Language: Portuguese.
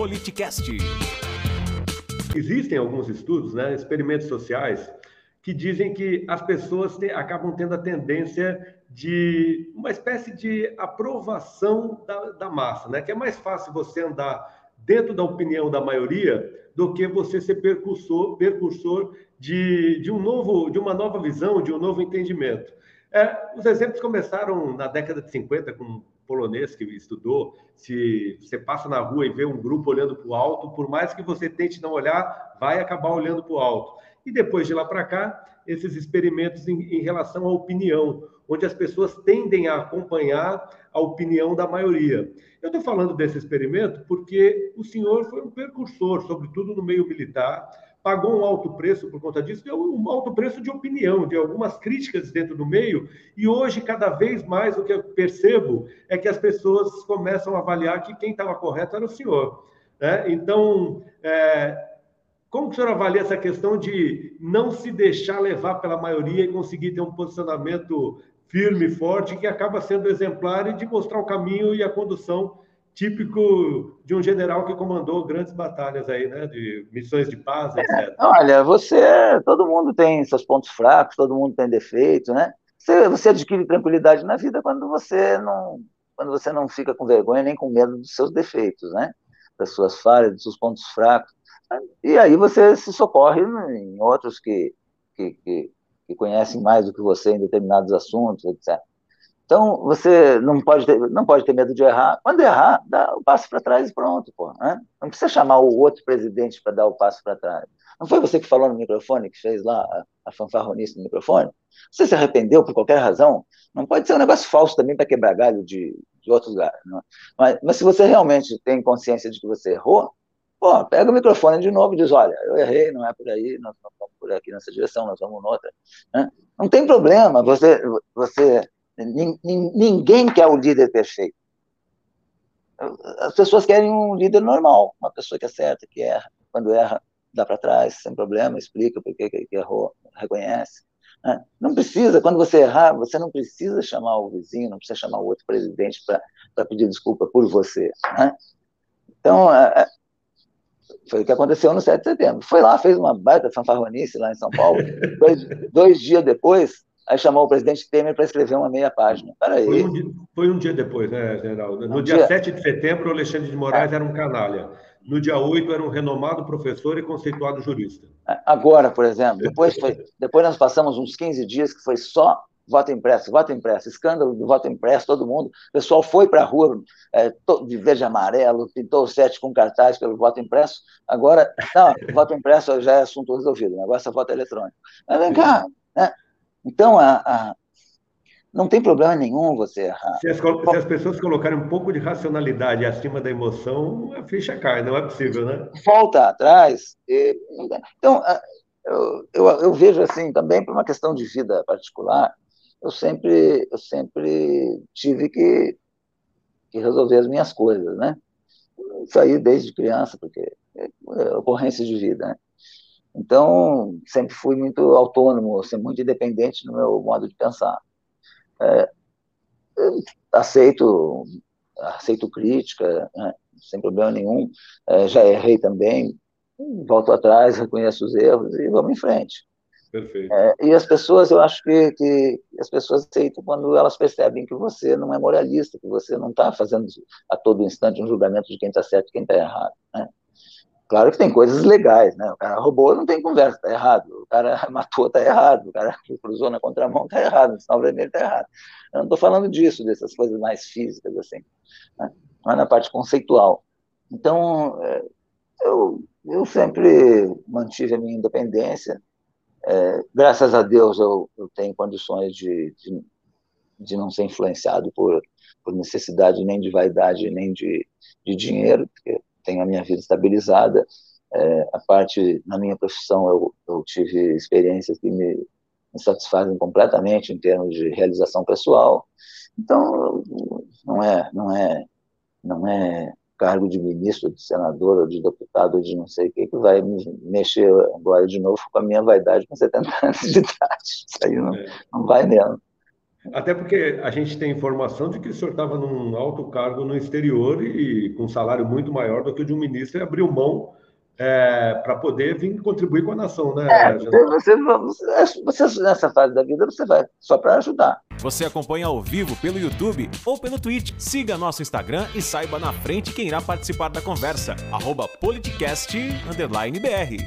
Politicast. Existem alguns estudos, né, experimentos sociais, que dizem que as pessoas te, acabam tendo a tendência de uma espécie de aprovação da, da massa, né? Que é mais fácil você andar dentro da opinião da maioria do que você ser percursor, percursor de, de um novo, de uma nova visão, de um novo entendimento. É, os exemplos começaram na década de 50 com polonês que estudou. Se você passa na rua e vê um grupo olhando para o alto, por mais que você tente não olhar, vai acabar olhando para o alto. E depois de lá para cá, esses experimentos em, em relação à opinião, onde as pessoas tendem a acompanhar a opinião da maioria. Eu estou falando desse experimento porque o senhor foi um precursor, sobretudo no meio militar, pagou um alto preço por conta disso, deu um alto preço de opinião, de algumas críticas dentro do meio, e hoje, cada vez mais, o que eu percebo é que as pessoas começam a avaliar que quem estava correto era o senhor. Né? Então, é, como o senhor avalia essa questão de não se deixar levar pela maioria e conseguir ter um posicionamento firme, forte, que acaba sendo exemplar e de mostrar o caminho e a condução típico de um general que comandou grandes batalhas aí, né, de missões de paz, etc. É, olha, você, todo mundo tem seus pontos fracos, todo mundo tem defeito, né? Você, você adquire tranquilidade na vida quando você não, quando você não fica com vergonha nem com medo dos seus defeitos, né? Das suas falhas, dos seus pontos fracos. E aí você se socorre em outros que, que, que, que conhecem mais do que você em determinados assuntos, etc. Então, você não pode ter, não pode ter medo de errar. Quando errar, dá o passo para trás e pronto, pô. Né? Não precisa chamar o outro presidente para dar o passo para trás. Não foi você que falou no microfone, que fez lá a, a fanfarronice no microfone? Você se arrependeu por qualquer razão? Não pode ser um negócio falso também para quebrar galho de, de outros lugares. É? Mas, mas se você realmente tem consciência de que você errou, pô, pega o microfone de novo e diz, olha, eu errei, não é por aí, nós vamos por aqui nessa direção, nós vamos noutra. Né? Não tem problema, você, você Ninguém quer o líder perfeito. As pessoas querem um líder normal, uma pessoa que acerta, que erra. Quando erra, dá para trás, sem problema, explica por que errou, reconhece. Né? Não precisa, quando você errar, você não precisa chamar o vizinho, não precisa chamar o outro presidente para pedir desculpa por você. Né? Então, é, é, foi o que aconteceu no 7 de setembro. Foi lá, fez uma baita fanfarronice lá em São Paulo. dois, dois dias depois, aí chamou o presidente Temer para escrever uma meia página. Peraí. Foi um, dia, foi um dia depois, né, general? No um dia, dia 7 de setembro, o Alexandre de Moraes é. era um canalha. No dia 8, era um renomado professor e conceituado jurista. É, agora, por exemplo, depois, foi, depois nós passamos uns 15 dias que foi só voto impresso, voto impresso, escândalo do voto impresso, todo mundo. O pessoal foi para a rua é, de verde e amarelo, pintou o sete com cartaz pelo voto impresso. Agora, não, voto impresso já é assunto resolvido, o negócio é voto eletrônico. Mas vem cá, né? Então, a, a, não tem problema nenhum você errar. Se as, se as, pessoas colocarem um pouco de racionalidade acima da emoção, a ficha cai, não é possível, né? Volta atrás. E, então, eu, eu, eu, vejo assim, também por uma questão de vida particular, eu sempre, eu sempre tive que, que resolver as minhas coisas, né? Isso aí desde criança, porque é, é ocorrência de vida, né? Então, sempre fui muito autônomo, sempre muito independente no meu modo de pensar. É, aceito, aceito crítica, né, sem problema nenhum. É, já errei também, volto atrás, reconheço os erros e vamos em frente. Perfeito. É, e as pessoas, eu acho que, que as pessoas aceitam quando elas percebem que você não é moralista, que você não está fazendo a todo instante um julgamento de quem está certo e quem está errado. Né? Claro que tem coisas legais, né? O cara roubou, não tem conversa, tá errado. O cara matou, tá errado. O cara cruzou na contramão, tá errado. O sinal vermelho tá errado. Eu não estou falando disso, dessas coisas mais físicas, assim. Né? Mas na parte conceitual. Então, é, eu, eu sempre mantive a minha independência. É, graças a Deus, eu, eu tenho condições de, de, de, não ser influenciado por, por necessidade nem de vaidade, nem de, de dinheiro, porque tenho a minha vida estabilizada. É, a parte, na minha profissão, eu, eu tive experiências que me, me, satisfazem completamente em termos de realização pessoal. Então, não é, não é, não é cargo de ministro, de senador, ou de deputado, ou de não sei o que, que vai me mexer agora de novo com a minha vaidade com 70 anos de idade. Isso aí não, é. não vai mesmo. Até porque a gente tem informação de que o senhor estava num alto cargo no exterior e com um salário muito maior do que o de um ministro e abriu mão é, para poder vir contribuir com a nação, né? É, você, você, você, nessa fase da vida, você vai só para ajudar. Você acompanha ao vivo pelo YouTube ou pelo Twitch. Siga nosso Instagram e saiba na frente quem irá participar da conversa. Arroba politicast_br.